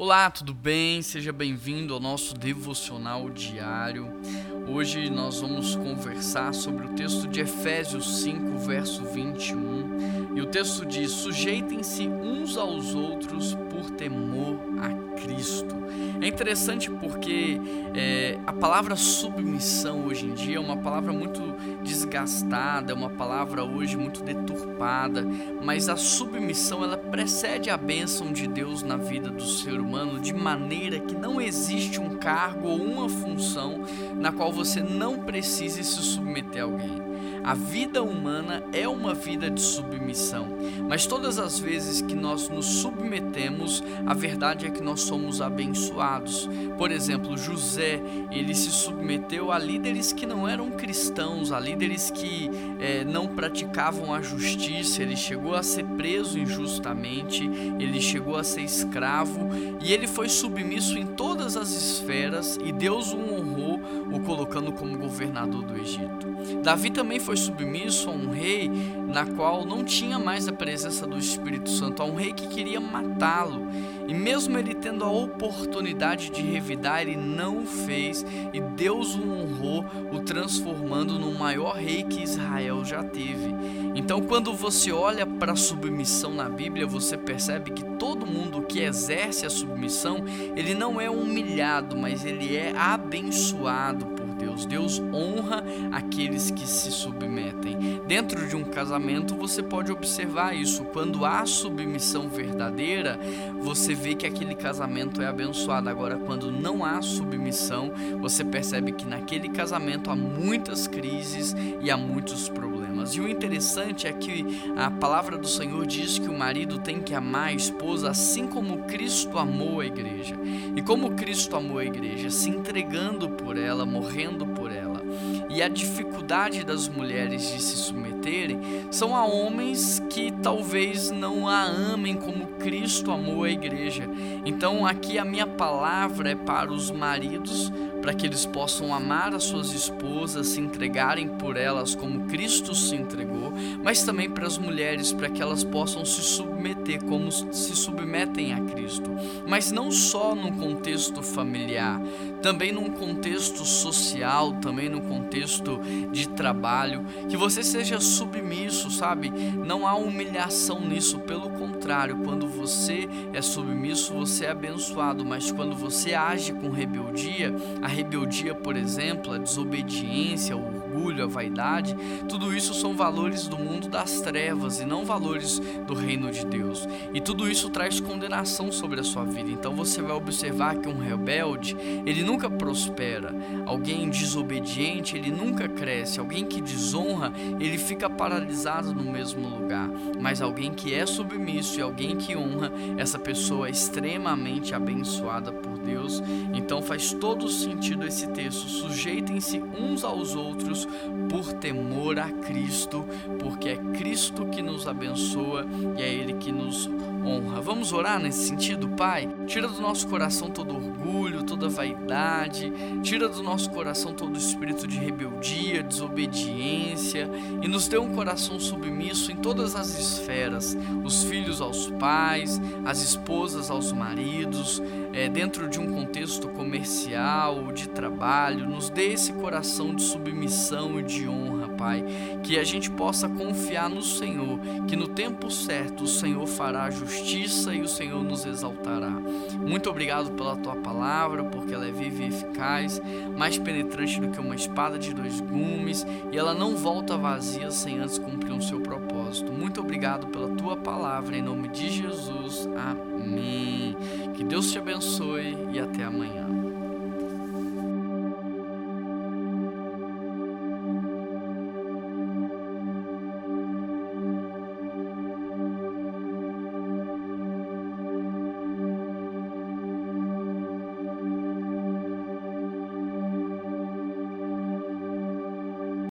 Olá, tudo bem? Seja bem-vindo ao nosso devocional diário. Hoje nós vamos conversar sobre o texto de Efésios 5, verso 21. E o texto diz: Sujeitem-se uns aos outros por temor a Cristo. É interessante porque é, a palavra submissão hoje em dia é uma palavra muito desgastada, é uma palavra hoje muito deturpada, mas a submissão ela precede a bênção de Deus na vida do ser humano de maneira que não existe um cargo ou uma função na qual você não precise se submeter a alguém. A vida humana é uma vida de submissão, mas todas as vezes que nós nos submetemos, a verdade é que nós somos abençoados. Por exemplo, José, ele se submeteu a líderes que não eram cristãos, a líderes que é, não praticavam a justiça, ele chegou a ser preso injustamente, ele chegou a ser escravo e ele foi submisso em todas as esferas e Deus o honrou, o colocando como governador do Egito. Davi também foi submisso a um rei na qual não tinha mais a presença do Espírito Santo, a um rei que queria matá-lo. E mesmo ele tendo a oportunidade de revidar, ele não o fez e Deus o honrou, o transformando no maior rei que Israel já teve. Então, quando você olha para a submissão na Bíblia, você percebe que todo mundo que exerce a submissão, ele não é humilhado, mas ele é abençoado Deus. Deus honra aqueles que se submetem. Dentro de um casamento, você pode observar isso. Quando há submissão verdadeira, você vê que aquele casamento é abençoado. Agora, quando não há submissão, você percebe que naquele casamento há muitas crises e há muitos problemas. E o interessante é que a palavra do Senhor diz que o marido tem que amar a esposa assim como Cristo amou a igreja. E como Cristo amou a igreja, se entregando por ela, morrendo por ela. E a dificuldade das mulheres de se submeterem são a homens que talvez não a amem como Cristo amou a igreja. Então, aqui a minha palavra é para os maridos, para que eles possam amar as suas esposas, se entregarem por elas como Cristo se entregou, mas também para as mulheres, para que elas possam se submeter como se submetem a Cristo. Mas não só no contexto familiar, também num contexto social, também no contexto de trabalho, que você seja submisso, sabe? Não há humilhação nisso, pelo contrário, quando você é submisso, você é abençoado, mas quando você age com rebeldia, a rebeldia, por exemplo, a desobediência, o orgulho, a vaidade, tudo isso são valores do mundo das trevas e não valores do reino de Deus. E tudo isso traz condenação sobre a sua vida. Então você vai observar que um rebelde, ele nunca prospera. Alguém desobediente, ele nunca cresce. Alguém que desonra, ele fica paralisado no mesmo lugar. Mas alguém que é submisso e alguém que honra, essa pessoa é extremamente abençoada por Deus. Então faz todo sentido esse texto. Sujeitem-se uns aos outros por temor a Cristo, porque é Cristo que nos abençoa e é Ele que nos honra. Vamos orar nesse sentido, Pai? Tira do nosso coração todo orgulho, toda vaidade, tira do nosso coração todo espírito de rebeldia, desobediência e nos dê um coração submisso em todas as esferas, os filhos aos pais, as esposas aos maridos, é, dentro de um contexto comercial, de trabalho, nos dê esse coração de submissão e de honra, Pai, que a gente possa confiar no Senhor, que no tempo certo o Senhor fará justiça e o Senhor nos exaltará. Muito obrigado pela tua palavra, porque ela é viva e eficaz, mais penetrante do que uma espada de dois gumes, e ela não volta vazia sem antes cumprir o seu propósito. Muito obrigado pela tua palavra, em nome de Jesus. Amém. Que Deus te abençoe e até amanhã.